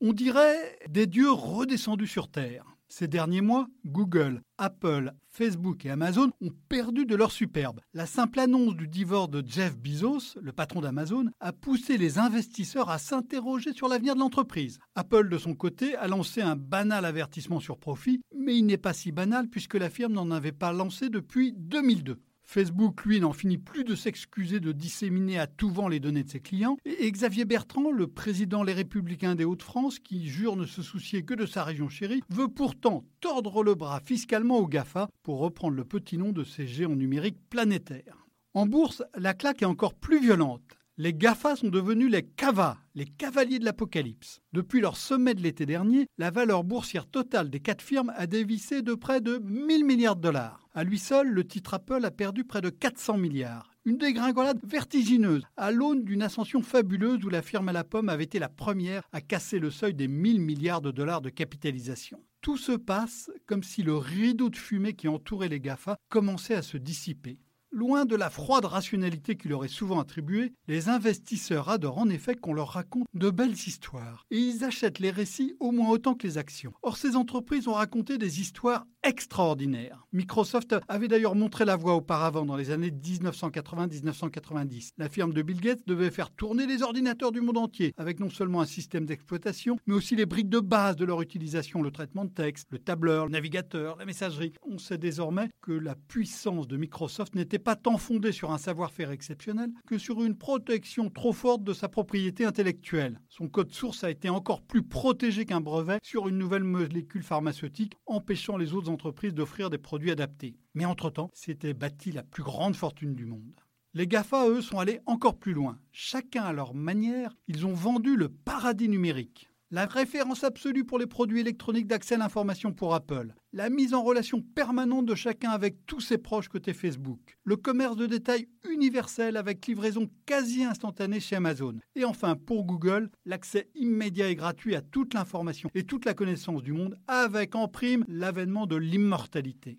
On dirait des dieux redescendus sur Terre. Ces derniers mois, Google, Apple, Facebook et Amazon ont perdu de leur superbe. La simple annonce du divorce de Jeff Bezos, le patron d'Amazon, a poussé les investisseurs à s'interroger sur l'avenir de l'entreprise. Apple, de son côté, a lancé un banal avertissement sur profit, mais il n'est pas si banal puisque la firme n'en avait pas lancé depuis 2002. Facebook, lui, n'en finit plus de s'excuser de disséminer à tout vent les données de ses clients. Et Xavier Bertrand, le président Les Républicains des Hauts-de-France, qui jure ne se soucier que de sa région chérie, veut pourtant tordre le bras fiscalement aux GAFA pour reprendre le petit nom de ces géants numériques planétaires. En bourse, la claque est encore plus violente. Les GAFA sont devenus les CAVA, les cavaliers de l'apocalypse. Depuis leur sommet de l'été dernier, la valeur boursière totale des quatre firmes a dévissé de près de 1000 milliards de dollars. À lui seul, le titre Apple a perdu près de 400 milliards. Une dégringolade vertigineuse, à l'aune d'une ascension fabuleuse où la firme à la pomme avait été la première à casser le seuil des 1000 milliards de dollars de capitalisation. Tout se passe comme si le rideau de fumée qui entourait les GAFA commençait à se dissiper. Loin de la froide rationalité qui leur est souvent attribuée, les investisseurs adorent en effet qu'on leur raconte de belles histoires. Et ils achètent les récits au moins autant que les actions. Or, ces entreprises ont raconté des histoires extraordinaires. Microsoft avait d'ailleurs montré la voie auparavant dans les années 1980-1990. La firme de Bill Gates devait faire tourner les ordinateurs du monde entier, avec non seulement un système d'exploitation, mais aussi les briques de base de leur utilisation, le traitement de texte, le tableur, le navigateur, la messagerie. On sait désormais que la puissance de Microsoft n'était pas tant fondé sur un savoir-faire exceptionnel que sur une protection trop forte de sa propriété intellectuelle. Son code source a été encore plus protégé qu'un brevet sur une nouvelle molécule pharmaceutique, empêchant les autres entreprises d'offrir des produits adaptés. Mais entre-temps, c'était bâti la plus grande fortune du monde. Les GAFA, eux, sont allés encore plus loin. Chacun à leur manière, ils ont vendu le paradis numérique la référence absolue pour les produits électroniques d'accès à l'information pour Apple, la mise en relation permanente de chacun avec tous ses proches côté Facebook, le commerce de détail universel avec livraison quasi instantanée chez Amazon, et enfin pour Google, l'accès immédiat et gratuit à toute l'information et toute la connaissance du monde avec en prime l'avènement de l'immortalité.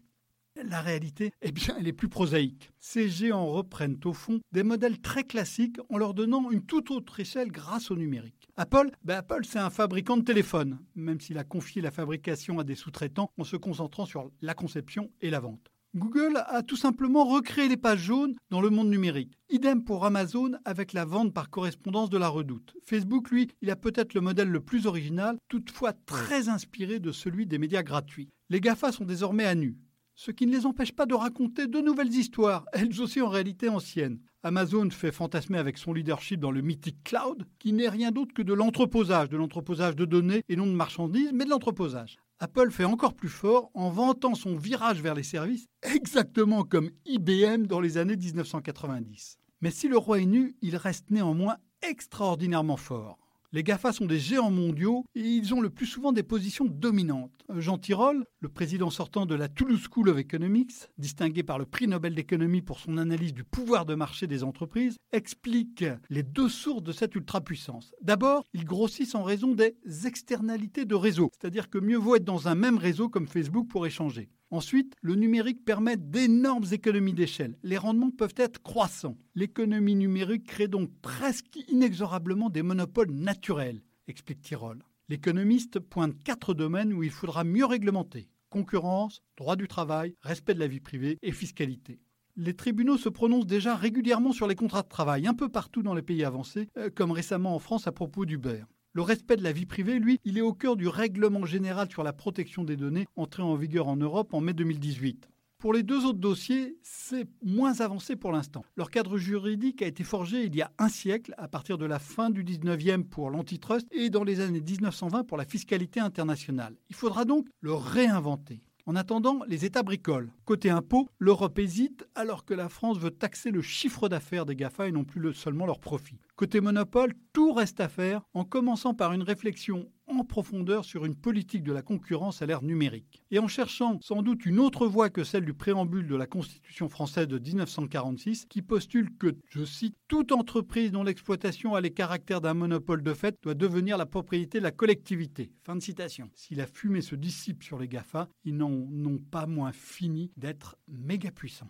La réalité, eh bien, elle est plus prosaïque. Ces géants reprennent au fond des modèles très classiques en leur donnant une toute autre échelle grâce au numérique. Apple, ben Apple c'est un fabricant de téléphones, même s'il a confié la fabrication à des sous-traitants en se concentrant sur la conception et la vente. Google a tout simplement recréé les pages jaunes dans le monde numérique. Idem pour Amazon avec la vente par correspondance de la redoute. Facebook, lui, il a peut-être le modèle le plus original, toutefois très inspiré de celui des médias gratuits. Les GAFA sont désormais à nu ce qui ne les empêche pas de raconter de nouvelles histoires, elles aussi en réalité anciennes. Amazon fait fantasmer avec son leadership dans le mythique cloud, qui n'est rien d'autre que de l'entreposage, de l'entreposage de données et non de marchandises, mais de l'entreposage. Apple fait encore plus fort en vantant son virage vers les services, exactement comme IBM dans les années 1990. Mais si le roi est nu, il reste néanmoins extraordinairement fort. Les GAFA sont des géants mondiaux et ils ont le plus souvent des positions dominantes. Jean Tirole, le président sortant de la Toulouse School of Economics, distingué par le prix Nobel d'économie pour son analyse du pouvoir de marché des entreprises, explique les deux sources de cette ultra-puissance. D'abord, ils grossissent en raison des externalités de réseau, c'est-à-dire que mieux vaut être dans un même réseau comme Facebook pour échanger. Ensuite, le numérique permet d'énormes économies d'échelle. Les rendements peuvent être croissants. L'économie numérique crée donc presque inexorablement des monopoles naturels, explique Tirole. L'économiste pointe quatre domaines où il faudra mieux réglementer concurrence, droit du travail, respect de la vie privée et fiscalité. Les tribunaux se prononcent déjà régulièrement sur les contrats de travail, un peu partout dans les pays avancés, euh, comme récemment en France à propos d'Uber. Le respect de la vie privée, lui, il est au cœur du règlement général sur la protection des données entré en vigueur en Europe en mai 2018. Pour les deux autres dossiers, c'est moins avancé pour l'instant. Leur cadre juridique a été forgé il y a un siècle, à partir de la fin du 19e pour l'antitrust et dans les années 1920 pour la fiscalité internationale. Il faudra donc le réinventer. En attendant, les États bricolent. Côté impôts, l'Europe hésite alors que la France veut taxer le chiffre d'affaires des GAFA et non plus seulement leurs profits. Côté monopole, tout reste à faire en commençant par une réflexion en profondeur sur une politique de la concurrence à l'ère numérique. Et en cherchant sans doute une autre voie que celle du préambule de la Constitution française de 1946 qui postule que, je cite, toute entreprise dont l'exploitation a les caractères d'un monopole de fait doit devenir la propriété de la collectivité. Fin de citation. Si la fumée se dissipe sur les GAFA, ils n'en ont pas moins fini d'être méga puissants.